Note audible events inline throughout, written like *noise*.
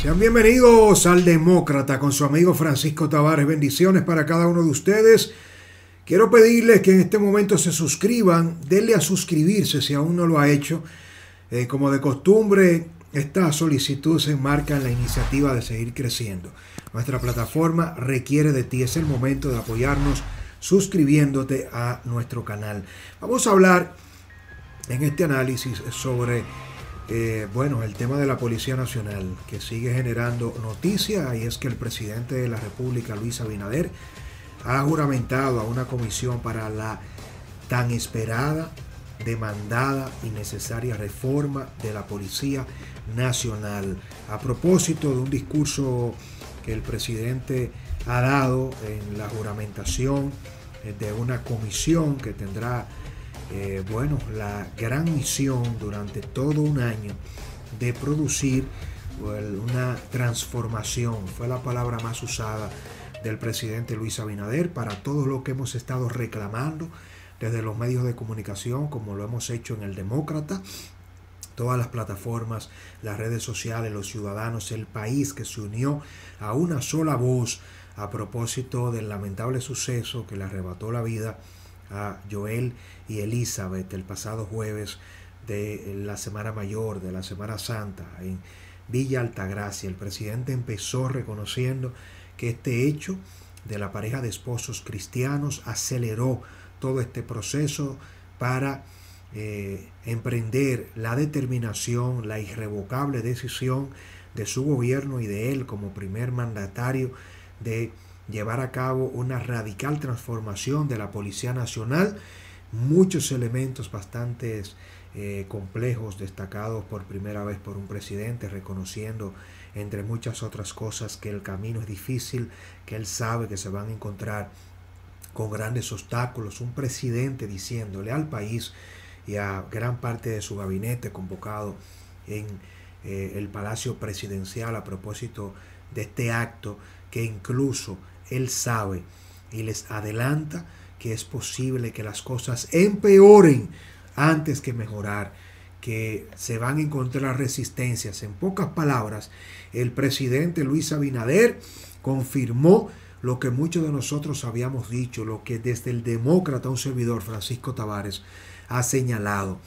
Sean bienvenidos al Demócrata con su amigo Francisco Tavares. Bendiciones para cada uno de ustedes. Quiero pedirles que en este momento se suscriban, denle a suscribirse si aún no lo ha hecho. Eh, como de costumbre, esta solicitud se enmarca en la iniciativa de seguir creciendo. Nuestra plataforma requiere de ti, es el momento de apoyarnos suscribiéndote a nuestro canal. Vamos a hablar en este análisis sobre eh, bueno, el tema de la Policía Nacional, que sigue generando noticias, y es que el presidente de la República, Luis Abinader, ha juramentado a una comisión para la tan esperada, demandada y necesaria reforma de la Policía Nacional. A propósito de un discurso que el presidente ha dado en la juramentación de una comisión que tendrá eh, bueno, la gran misión durante todo un año de producir una transformación, fue la palabra más usada del presidente Luis Abinader para todo lo que hemos estado reclamando desde los medios de comunicación, como lo hemos hecho en el Demócrata, todas las plataformas, las redes sociales, los ciudadanos, el país que se unió a una sola voz a propósito del lamentable suceso que le arrebató la vida a Joel y Elizabeth el pasado jueves de la Semana Mayor, de la Semana Santa, en Villa Altagracia. El presidente empezó reconociendo que este hecho de la pareja de esposos cristianos aceleró todo este proceso para eh, emprender la determinación, la irrevocable decisión de su gobierno y de él como primer mandatario de llevar a cabo una radical transformación de la Policía Nacional, muchos elementos bastante eh, complejos destacados por primera vez por un presidente, reconociendo entre muchas otras cosas que el camino es difícil, que él sabe que se van a encontrar con grandes obstáculos, un presidente diciéndole al país y a gran parte de su gabinete convocado en eh, el Palacio Presidencial a propósito de este acto que incluso él sabe y les adelanta que es posible que las cosas empeoren antes que mejorar, que se van a encontrar resistencias. En pocas palabras, el presidente Luis Abinader confirmó lo que muchos de nosotros habíamos dicho, lo que desde el demócrata, un servidor, Francisco Tavares, ha señalado,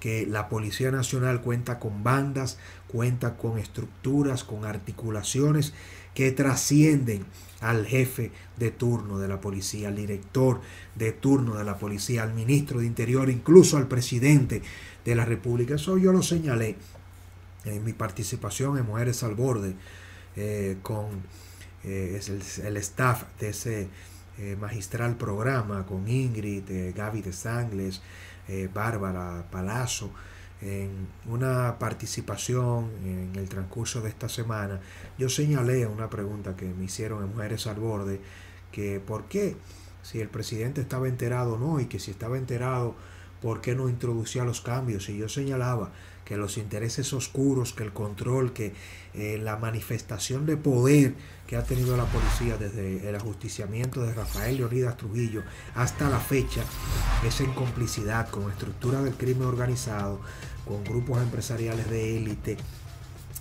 que la Policía Nacional cuenta con bandas, cuenta con estructuras, con articulaciones que trascienden al jefe de turno de la policía, al director de turno de la policía, al ministro de Interior, incluso al presidente de la República. Eso yo lo señalé en mi participación en Mujeres al Borde eh, con eh, el, staff de ese eh, magistral programa, con Ingrid, Gaby de Sangles, Bárbara Palazzo en una participación en el transcurso de esta semana, yo señalé una pregunta que me hicieron en Mujeres al Borde, que por qué, si el presidente estaba enterado o no, y que si estaba enterado, por qué no introducía los cambios. Y yo señalaba que los intereses oscuros, que el control, que eh, la manifestación de poder que ha tenido la policía desde el ajusticiamiento de Rafael Leonidas Trujillo hasta la fecha es en complicidad con estructura del crimen organizado, con grupos empresariales de élite,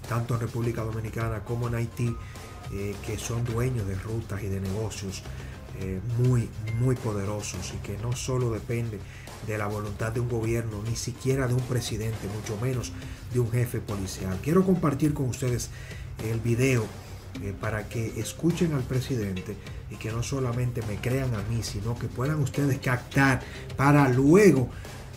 tanto en República Dominicana como en Haití, eh, que son dueños de rutas y de negocios eh, muy, muy poderosos y que no solo depende de la voluntad de un gobierno, ni siquiera de un presidente, mucho menos de un jefe policial. Quiero compartir con ustedes el video eh, para que escuchen al presidente y que no solamente me crean a mí, sino que puedan ustedes captar para luego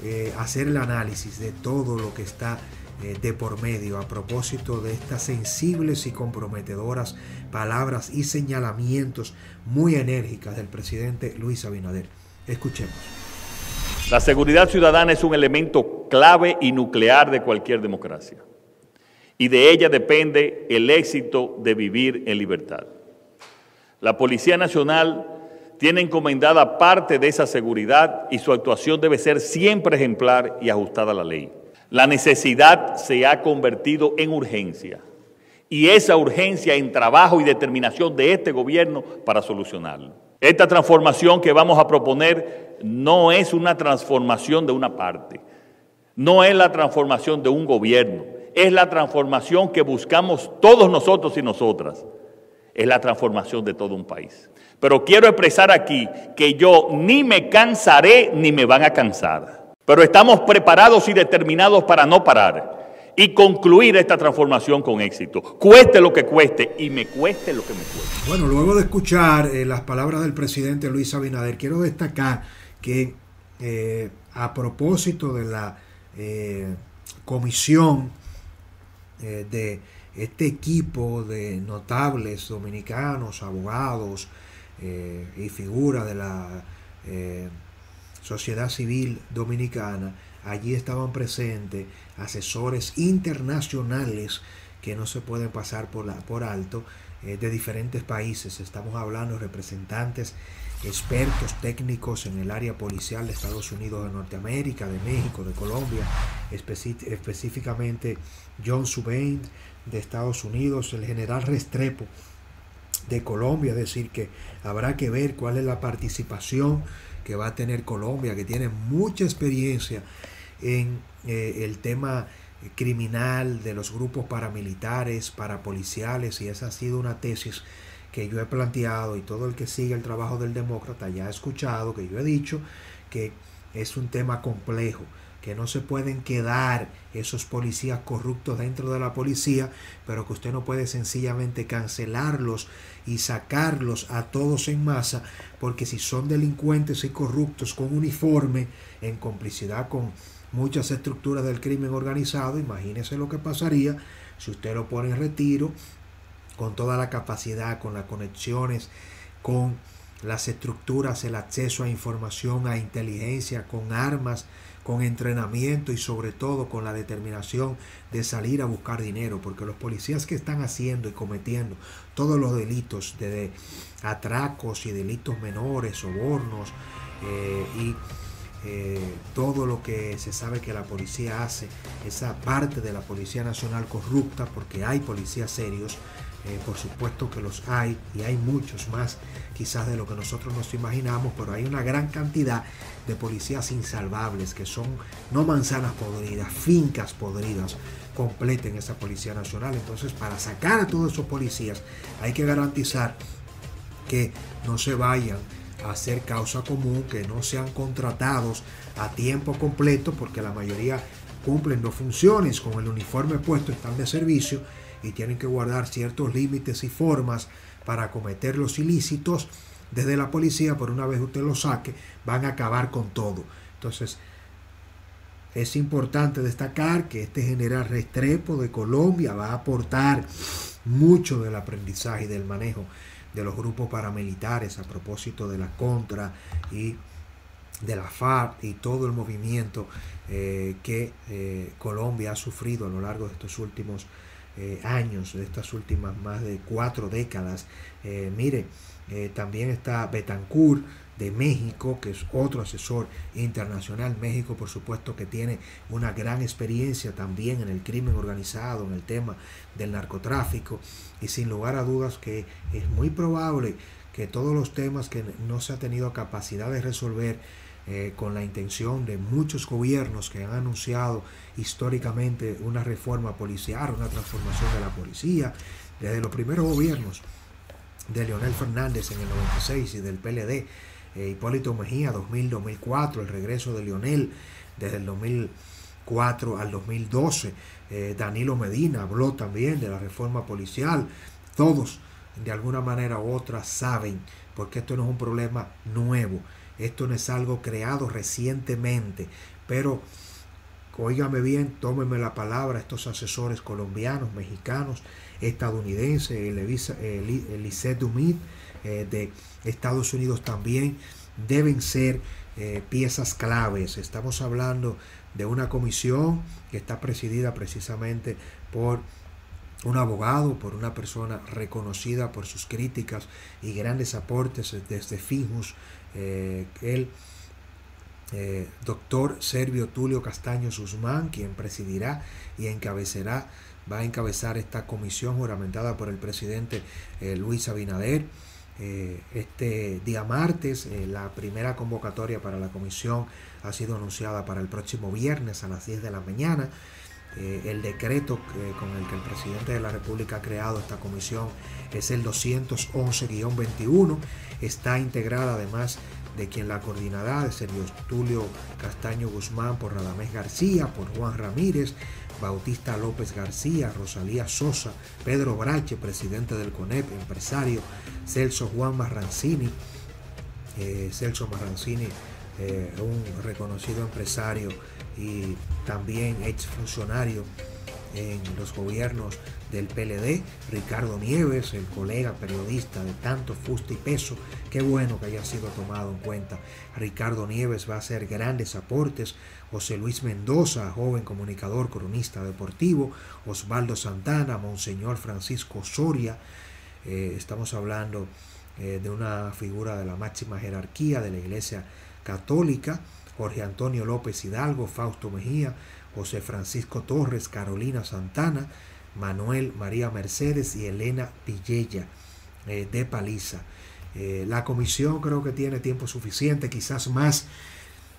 eh, hacer el análisis de todo lo que está eh, de por medio a propósito de estas sensibles y comprometedoras palabras y señalamientos muy enérgicas del presidente Luis Abinader. Escuchemos. La seguridad ciudadana es un elemento clave y nuclear de cualquier democracia. Y de ella depende el éxito de vivir en libertad. La Policía Nacional tiene encomendada parte de esa seguridad y su actuación debe ser siempre ejemplar y ajustada a la ley. La necesidad se ha convertido en urgencia y esa urgencia en trabajo y determinación de este gobierno para solucionarlo. Esta transformación que vamos a proponer no es una transformación de una parte, no es la transformación de un gobierno, es la transformación que buscamos todos nosotros y nosotras. Es la transformación de todo un país. Pero quiero expresar aquí que yo ni me cansaré ni me van a cansar. Pero estamos preparados y determinados para no parar y concluir esta transformación con éxito. Cueste lo que cueste y me cueste lo que me cueste. Bueno, luego de escuchar eh, las palabras del presidente Luis Abinader, quiero destacar que eh, a propósito de la eh, comisión de este equipo de notables dominicanos, abogados, y figura de la sociedad civil dominicana, allí estaban presentes asesores internacionales que no se pueden pasar por, la, por alto eh, de diferentes países. Estamos hablando de representantes, expertos técnicos en el área policial de Estados Unidos, de Norteamérica, de México, de Colombia, específicamente John Subain de Estados Unidos, el general Restrepo de Colombia, es decir, que habrá que ver cuál es la participación que va a tener Colombia, que tiene mucha experiencia en eh, el tema criminal de los grupos paramilitares, parapoliciales, y esa ha sido una tesis que yo he planteado y todo el que sigue el trabajo del demócrata ya ha escuchado, que yo he dicho que es un tema complejo que no se pueden quedar esos policías corruptos dentro de la policía, pero que usted no puede sencillamente cancelarlos y sacarlos a todos en masa, porque si son delincuentes y corruptos con uniforme, en complicidad con muchas estructuras del crimen organizado, imagínese lo que pasaría si usted lo pone en retiro, con toda la capacidad, con las conexiones, con las estructuras, el acceso a información, a inteligencia, con armas, con entrenamiento y sobre todo con la determinación de salir a buscar dinero, porque los policías que están haciendo y cometiendo todos los delitos de atracos y delitos menores, sobornos eh, y eh, todo lo que se sabe que la policía hace, esa parte de la Policía Nacional corrupta, porque hay policías serios, eh, por supuesto que los hay y hay muchos más quizás de lo que nosotros nos imaginamos, pero hay una gran cantidad de policías insalvables que son no manzanas podridas, fincas podridas completen esa Policía Nacional. Entonces, para sacar a todos esos policías hay que garantizar que no se vayan hacer causa común, que no sean contratados a tiempo completo, porque la mayoría cumplen dos funciones, con el uniforme puesto están de servicio y tienen que guardar ciertos límites y formas para cometer los ilícitos desde la policía, por una vez usted lo saque, van a acabar con todo. Entonces, es importante destacar que este general Restrepo de Colombia va a aportar mucho del aprendizaje y del manejo de los grupos paramilitares a propósito de la contra y de la FARC y todo el movimiento eh, que eh, Colombia ha sufrido a lo largo de estos últimos eh, años, de estas últimas más de cuatro décadas. Mire, también está Betancourt de México, que es otro asesor internacional. México, por supuesto, que tiene una gran experiencia también en el crimen organizado, en el tema del narcotráfico. Y sin lugar a dudas que es muy probable que todos los temas que no se ha tenido capacidad de resolver eh, con la intención de muchos gobiernos que han anunciado históricamente una reforma policial, una transformación de la policía, desde los primeros gobiernos de Leonel Fernández en el 96 y del PLD, eh, Hipólito Mejía 2000-2004, el regreso de Leonel desde el 2004 al 2012, eh, Danilo Medina habló también de la reforma policial, todos de alguna manera u otra saben, porque esto no es un problema nuevo, esto no es algo creado recientemente, pero oígame bien, tómenme la palabra, estos asesores colombianos, mexicanos, estadounidenses, Elisette Dumit eh, de Estados Unidos también, deben ser eh, piezas claves. Estamos hablando de una comisión que está presidida precisamente por un abogado, por una persona reconocida por sus críticas y grandes aportes desde Fijus, eh, el doctor Servio Tulio Castaño Guzmán, quien presidirá y encabezará, va a encabezar esta comisión juramentada por el presidente Luis Abinader. Este día martes, la primera convocatoria para la comisión ha sido anunciada para el próximo viernes a las 10 de la mañana. Eh, el decreto con el que el presidente de la República ha creado esta comisión es el 211-21. Está integrada además de quien la coordinará, de Sergio Tulio Castaño Guzmán, por Radamés García, por Juan Ramírez, Bautista López García, Rosalía Sosa, Pedro Brache, presidente del CONEP, empresario, Celso Juan Marrancini, eh, Celso Marrancini, eh, un reconocido empresario y también ex funcionario en los gobiernos del PLD, Ricardo Nieves, el colega periodista de tanto fuste y peso. Qué bueno que haya sido tomado en cuenta. Ricardo Nieves va a hacer grandes aportes. José Luis Mendoza, joven comunicador, cronista deportivo. Osvaldo Santana, Monseñor Francisco Soria. Eh, estamos hablando eh, de una figura de la máxima jerarquía de la Iglesia Católica. Jorge Antonio López Hidalgo, Fausto Mejía, José Francisco Torres, Carolina Santana, Manuel María Mercedes y Elena Villella eh, de Paliza. Eh, la comisión creo que tiene tiempo suficiente, quizás más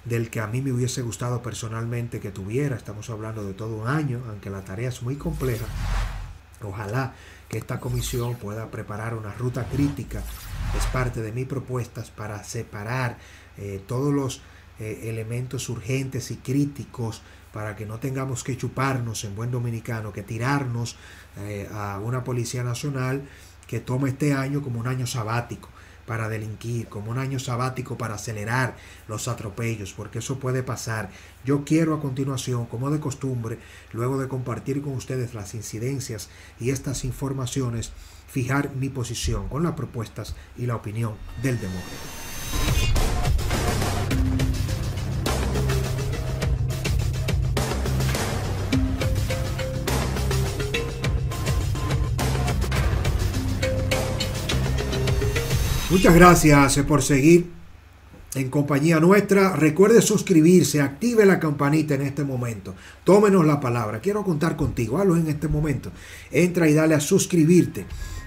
del que a mí me hubiese gustado personalmente que tuviera. Estamos hablando de todo un año, aunque la tarea es muy compleja. Ojalá que esta comisión pueda preparar una ruta crítica. Es parte de mis propuestas para separar eh, todos los elementos urgentes y críticos para que no tengamos que chuparnos en buen dominicano, que tirarnos eh, a una Policía Nacional que tome este año como un año sabático para delinquir, como un año sabático para acelerar los atropellos, porque eso puede pasar. Yo quiero a continuación, como de costumbre, luego de compartir con ustedes las incidencias y estas informaciones, fijar mi posición con las propuestas y la opinión del demócrata. Muchas gracias eh, por seguir en compañía nuestra. Recuerde suscribirse, active la campanita en este momento. Tómenos la palabra. Quiero contar contigo. Hazlo en este momento. Entra y dale a suscribirte.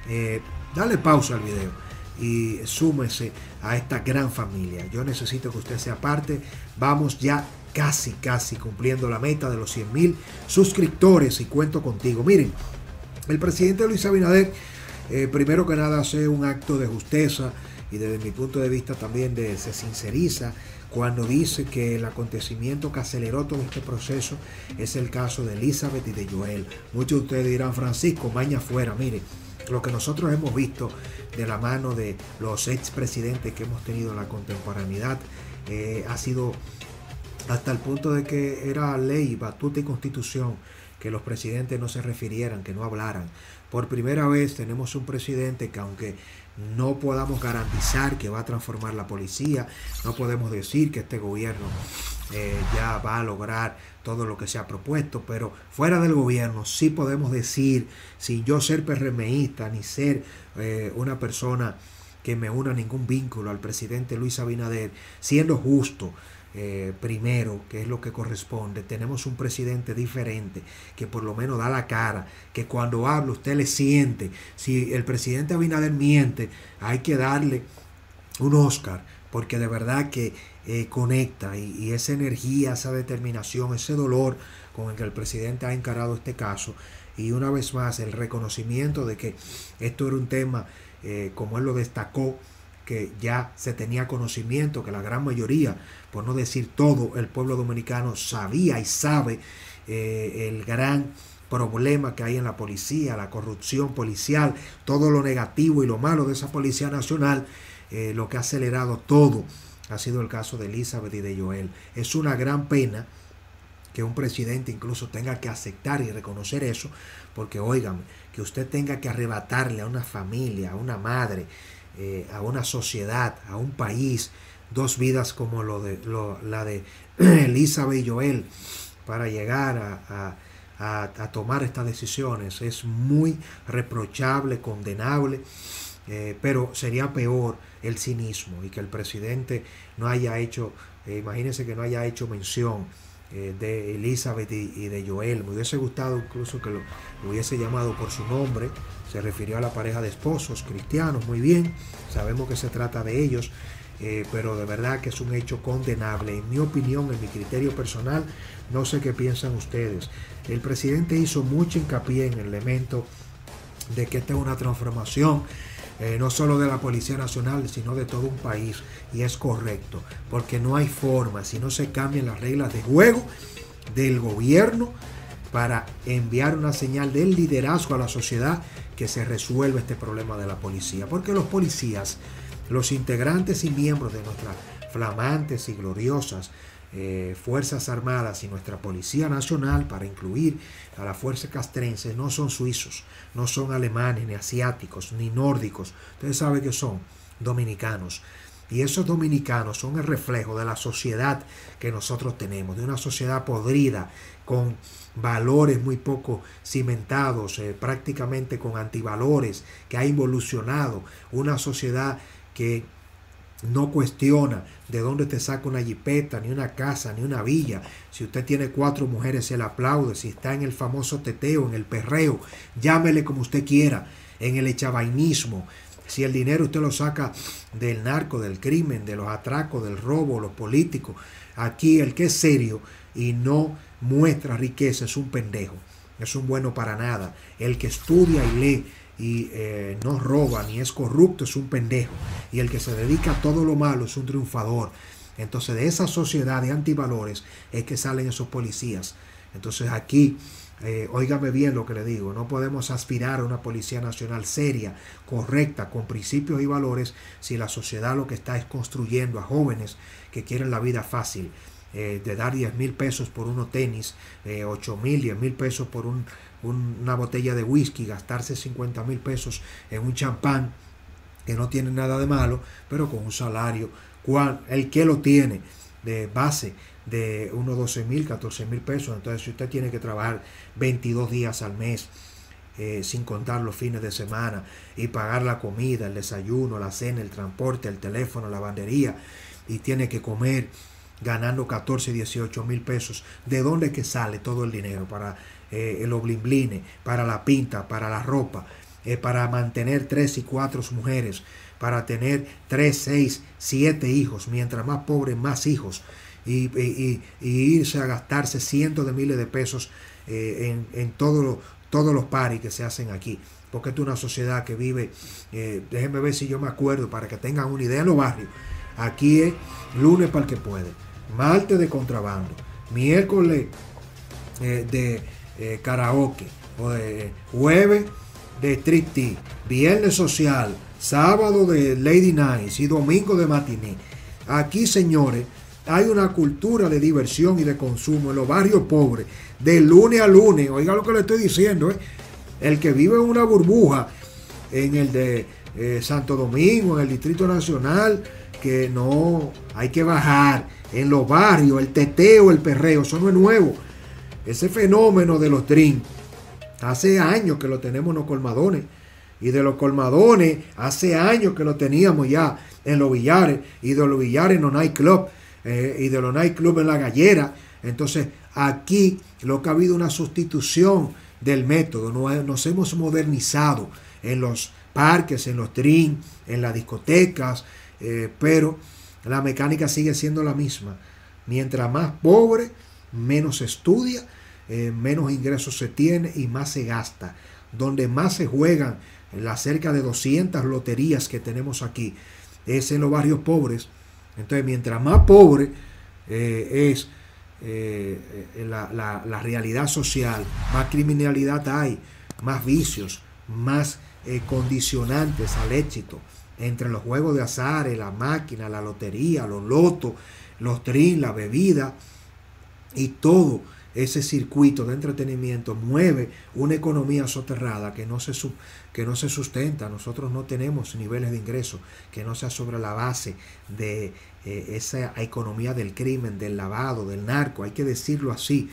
Eh, dale pausa al video y súmese a esta gran familia. Yo necesito que usted sea parte. Vamos ya casi, casi cumpliendo la meta de los 100 mil suscriptores y cuento contigo. Miren, el presidente Luis Abinader eh, primero que nada hace un acto de justicia y desde mi punto de vista también de, se sinceriza cuando dice que el acontecimiento que aceleró todo este proceso es el caso de Elizabeth y de Joel. Muchos de ustedes dirán, Francisco, maña fuera, mire, lo que nosotros hemos visto de la mano de los expresidentes que hemos tenido en la contemporaneidad eh, ha sido hasta el punto de que era ley, batuta y constitución que los presidentes no se refirieran, que no hablaran. Por primera vez tenemos un presidente que aunque no podamos garantizar que va a transformar la policía, no podemos decir que este gobierno eh, ya va a lograr todo lo que se ha propuesto, pero fuera del gobierno sí podemos decir, sin yo ser PRMista ni ser eh, una persona que me una ningún vínculo al presidente Luis Abinader, siendo justo, eh, primero, que es lo que corresponde. Tenemos un presidente diferente que por lo menos da la cara, que cuando habla usted le siente. Si el presidente Abinader miente, hay que darle un Oscar, porque de verdad que eh, conecta y, esa energía, esa determinación, ese dolor con el que el presidente ha encarado este caso. Y una vez más, el reconocimiento de que esto era un tema, eh, como él lo destacó, que ya se tenía conocimiento, que la gran mayoría, por no decir todo, el pueblo dominicano sabía y sabe eh, el gran problema que hay en la policía, la corrupción policial, todo lo negativo y lo malo de esa Policía Nacional, eh, lo que ha acelerado todo ha sido el caso de Elizabeth y de Joel. Es una gran pena que un presidente incluso tenga que aceptar y reconocer eso, porque oigan, que usted tenga que arrebatarle a una familia, a una madre, eh, a una sociedad, a un país, dos vidas como lo de, la de *clears throat* Elizabeth y Joel para llegar a, tomar estas decisiones. Es muy reprochable, condenable, eh, pero sería peor el cinismo y que el presidente no haya hecho, eh, imagínense que no haya hecho mención de Elizabeth y, de Joel. Me hubiese gustado incluso que lo hubiese llamado por su nombre se refirió a la pareja de esposos cristianos, muy bien, sabemos que se trata de ellos. eh, pero de verdad que es un hecho condenable. En mi opinión, en mi criterio personal, no sé qué piensan ustedes. El presidente hizo mucho hincapié en el elemento de que esta es una transformación eh, no solo de la Policía Nacional, sino de todo un país. Y es correcto, porque no hay forma, si no se cambian las reglas de juego del gobierno para enviar una señal del liderazgo a la sociedad que se resuelva este problema de la policía. Porque los policías, los integrantes y miembros de nuestras flamantes y gloriosas eh, Fuerzas Armadas y nuestra Policía Nacional, para incluir a la Fuerza Castrense, no son suizos, no son alemanes, ni asiáticos, ni nórdicos. Ustedes saben que son dominicanos. Y esos dominicanos son el reflejo de la sociedad que nosotros tenemos, de una sociedad podrida, con valores muy poco cimentados, eh, prácticamente con antivalores, que ha involucionado, una sociedad que no cuestiona de dónde te saca una jipeta, ni una casa, ni una villa. Si usted tiene cuatro mujeres, se le aplaude. Si está en el famoso teteo, en el perreo, llámele como usted quiera, en el echabainismo. Si el dinero usted lo saca del narco, del crimen, de los atracos, del robo, los políticos. Aquí el que es serio y no muestra riqueza es un pendejo. Es un bueno para nada. El que estudia y lee y eh, no roba ni es corrupto es un pendejo. Y el que se dedica a todo lo malo es un triunfador. Entonces de esa sociedad de antivalores es que salen esos policías. Entonces aquí, eh, óigame bien lo que le digo, no podemos aspirar a una policía nacional seria, correcta, con principios y valores, si la sociedad lo que está es construyendo a jóvenes que quieren la vida fácil. Eh, de dar 10 mil pesos por unos tenis, eh, 8 mil, 10 mil pesos por un una botella de whisky, gastarse 50 mil pesos en un champán que no tiene nada de malo, pero con un salario, cual, el que lo tiene de base de unos 12 mil, 14 mil pesos, entonces si usted tiene que trabajar 22 días al mes, eh, sin contar los fines de semana, y pagar la comida, el desayuno, la cena, el transporte, el teléfono, la bandería, y tiene que comer ganando 14, 18 mil pesos, ¿de dónde que sale todo el dinero para eh, el oblimbline, para la pinta, para la ropa, eh, para mantener tres y cuatro mujeres, para tener tres, seis, siete hijos, mientras más pobres, más hijos, y, irse a gastarse cientos de miles de pesos eh, en, todos los paris que se hacen aquí. Porque es una sociedad que vive, déjenme ver si yo me acuerdo, para que tengan una idea en los barrios. Aquí es lunes para el que puede, martes de contrabando, miércoles de eh, karaoke, o jueves de street viernes social, sábado de lady nights y domingo de matiné. Aquí, señores, hay una cultura de diversión y de consumo en los barrios pobres, de lunes a lunes. Oiga lo que le estoy diciendo, ¿eh? el que vive en una burbuja en el de eh, Santo Domingo, en el Distrito Nacional, que no hay que bajar en los barrios, el teteo, el perreo, eso no es nuevo. Ese fenómeno de los drinks, hace años que lo tenemos en los colmadones. Y de los colmadones, hace años que lo teníamos ya en los billares. Y de los billares en los nightclubs. Eh, y de los nightclubs en la gallera. Entonces, aquí lo que ha habido una sustitución del método. Nos, hemos modernizado en los parques, en los drinks, en las discotecas. Eh, pero la mecánica sigue siendo la misma. Mientras más pobre, menos estudia eh, menos ingresos se tiene y más se gasta. Donde más se juegan las cerca de 200 loterías que tenemos aquí es en los barrios pobres. Entonces, mientras más pobre eh, es eh, la, la, realidad social, más criminalidad hay, más vicios, más condicionantes al éxito. Entre los juegos de azar, la máquina, la lotería, los lotos, los trin, la bebida y todo ese circuito de entretenimiento mueve una economía soterrada que no se, que no se sustenta. Nosotros no tenemos niveles de ingreso que no sea sobre la base de eh, esa economía del crimen, del lavado, del narco. Hay que decirlo así.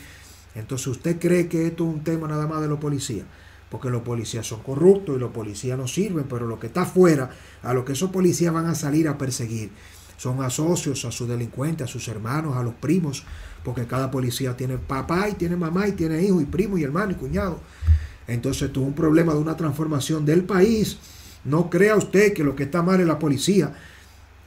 Entonces, ¿usted cree que esto es un tema nada más de los policías? Porque los policías son corruptos y los policías no sirven, pero lo que está afuera, a lo que esos policías van a salir a perseguir, son asocios a sus delincuentes, a sus hermanos, a los primos, porque cada policía tiene papá y tiene mamá y tiene hijo y primo y hermano y cuñado. Entonces tuvo un problema de una transformación del país. No crea usted que lo que está mal es la policía.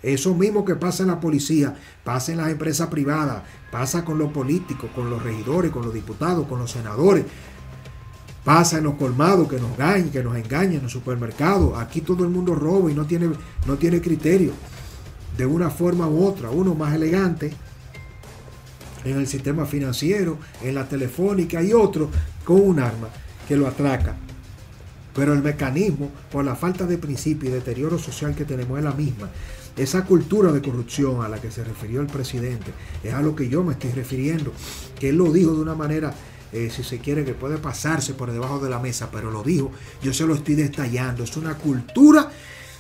Eso mismo que pasa en la policía, pasa en las empresas privadas, pasa con los políticos, con los regidores, con los diputados, con los senadores. Pasa en los colmados que nos engañan, que nos engañan en los supermercados. Aquí todo el mundo roba y no tiene, no tiene criterio. De una forma u otra, uno más elegante en el sistema financiero, en la telefónica y otro con un arma que lo atraca. Pero el mecanismo, por la falta de principio y deterioro social que tenemos, es la misma. Esa cultura de corrupción a la que se refirió el presidente es a lo que yo me estoy refiriendo, que él lo dijo de una manera, eh, si se quiere, que puede pasarse por debajo de la mesa, pero lo dijo, yo se lo estoy detallando, es una cultura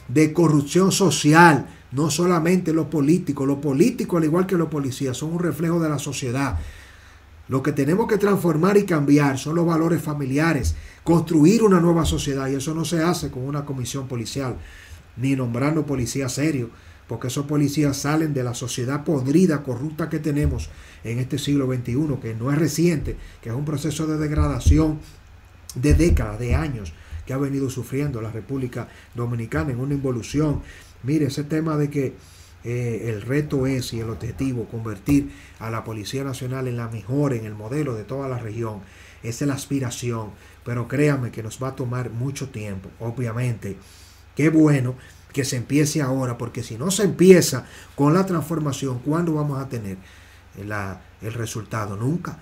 de corrupción social, no solamente los políticos, los políticos al igual que los policías son un reflejo de la sociedad. Lo que tenemos que transformar y cambiar son los valores familiares, construir una nueva sociedad y eso no se hace con una comisión policial ni nombrando policías serios porque esos policías salen de la sociedad podrida, corrupta que tenemos en este siglo XXI, que no es reciente, que es un proceso de degradación de décadas, de años, que ha venido sufriendo la República Dominicana en una involución. Mire, ese tema de que eh, el reto es y el objetivo convertir a la Policía Nacional en la mejor, en el modelo de toda la región, esa es la aspiración, pero créame que nos va a tomar mucho tiempo, obviamente. Qué bueno que se empiece ahora, porque si no se empieza con la transformación, ¿cuándo vamos a tener el resultado? Nunca.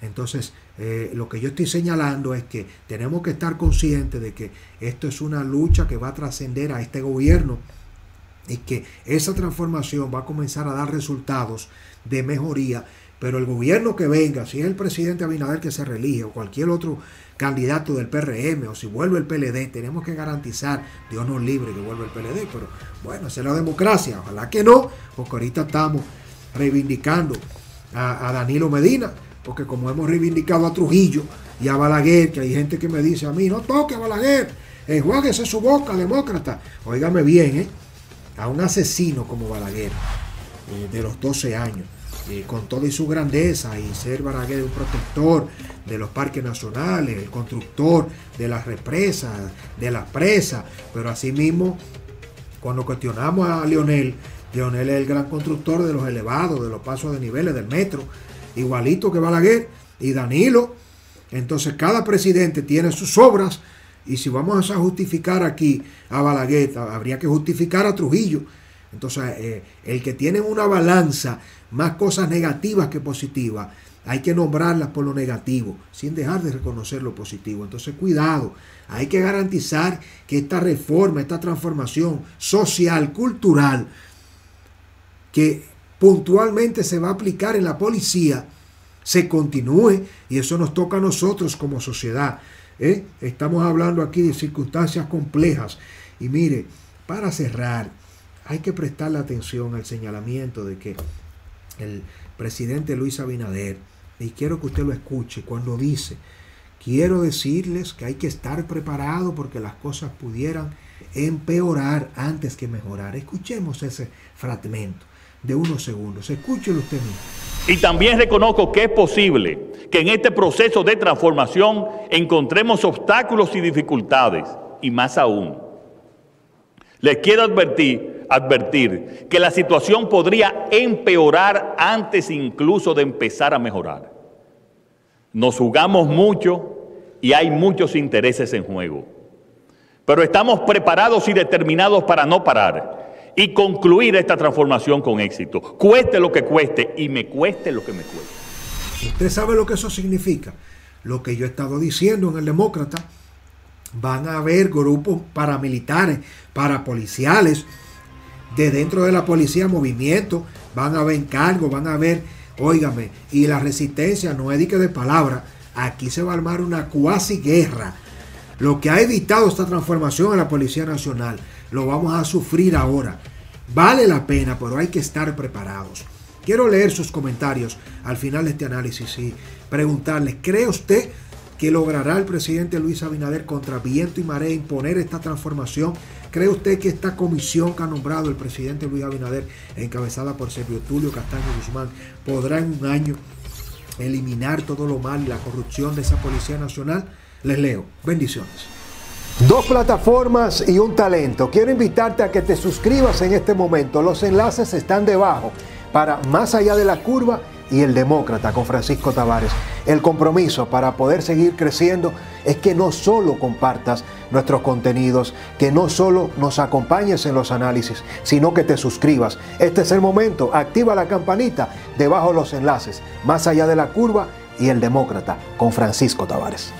Entonces, eh, lo que yo estoy señalando es que tenemos que estar conscientes de que esto es una lucha que va a trascender a este gobierno y que esa transformación va a comenzar a dar resultados de mejoría, pero el gobierno que venga, si es el presidente Abinader que se reelige o cualquier otro candidato del PRM o si vuelve el PLD, tenemos que garantizar, Dios nos libre que vuelva el PLD, pero bueno, esa es la democracia, ojalá que no, porque ahorita estamos reivindicando a, Danilo Medina, porque como hemos reivindicado a Trujillo y a Balaguer, que hay gente que me dice a mí, no toque a Balaguer, enjuáguese su boca, demócrata, óigame bien, ¿eh? A un asesino como Balaguer, eh, de los 12 años, con toda su grandeza y ser Balaguer un protector de los parques nacionales, el constructor de las represas, de las presas, pero asimismo, cuando cuestionamos a Lionel, Lionel es el gran constructor de los elevados, de los pasos de niveles del metro, igualito que Balaguer y Danilo. Entonces cada presidente tiene sus obras y si vamos a justificar aquí a Balaguer, habría que justificar a Trujillo. Entonces eh, el que tiene una balanza más cosas negativas que positivas. Hay que nombrarlas por lo negativo, sin dejar de reconocer lo positivo. Entonces, cuidado, hay que garantizar que esta reforma, esta transformación social, cultural, que puntualmente se va a aplicar en la policía, se continúe y eso nos toca a nosotros como sociedad. ¿eh? Estamos hablando aquí de circunstancias complejas. Y mire, para cerrar, hay que prestarle atención al señalamiento de que el presidente Luis Abinader, y quiero que usted lo escuche cuando dice, quiero decirles que hay que estar preparado porque las cosas pudieran empeorar antes que mejorar. Escuchemos ese fragmento de unos segundos. Escúchelo usted mismo. Y también reconozco que es posible que en este proceso de transformación encontremos obstáculos y dificultades. Y más aún, les quiero advertir advertir que la situación podría empeorar antes incluso de empezar a mejorar. Nos jugamos mucho y hay muchos intereses en juego. Pero estamos preparados y determinados para no parar y concluir esta transformación con éxito. Cueste lo que cueste y me cueste lo que me cueste. Usted sabe lo que eso significa. Lo que yo he estado diciendo en el Demócrata. Van a haber grupos paramilitares, parapoliciales, de dentro de la policía movimiento, van a haber encargos, van a haber, óigame, y la resistencia no es de palabra, aquí se va a armar una cuasi guerra. Lo que ha evitado esta transformación en la Policía Nacional, lo vamos a sufrir ahora. Vale la pena, pero hay que estar preparados. Quiero leer sus comentarios al final de este análisis y preguntarles, ¿cree usted que logrará el presidente Luis Abinader contra viento y marea imponer esta transformación? ¿Cree usted que esta comisión que ha nombrado el presidente Luis Abinader, encabezada por Sergio Tulio Castaño Guzmán, podrá en un año eliminar todo lo mal y la corrupción de esa Policía Nacional? Les leo. Bendiciones. Dos plataformas y un talento. Quiero invitarte a que te suscribas en este momento. Los enlaces están debajo para Más allá de la curva y El Demócrata con Francisco Tavares. El compromiso para poder seguir creciendo es que no solo compartas nuestros contenidos, que no solo nos acompañes en los análisis, sino que te suscribas. Este es el momento. Activa la campanita debajo los enlaces. Más allá de la curva y El Demócrata con Francisco Tavares.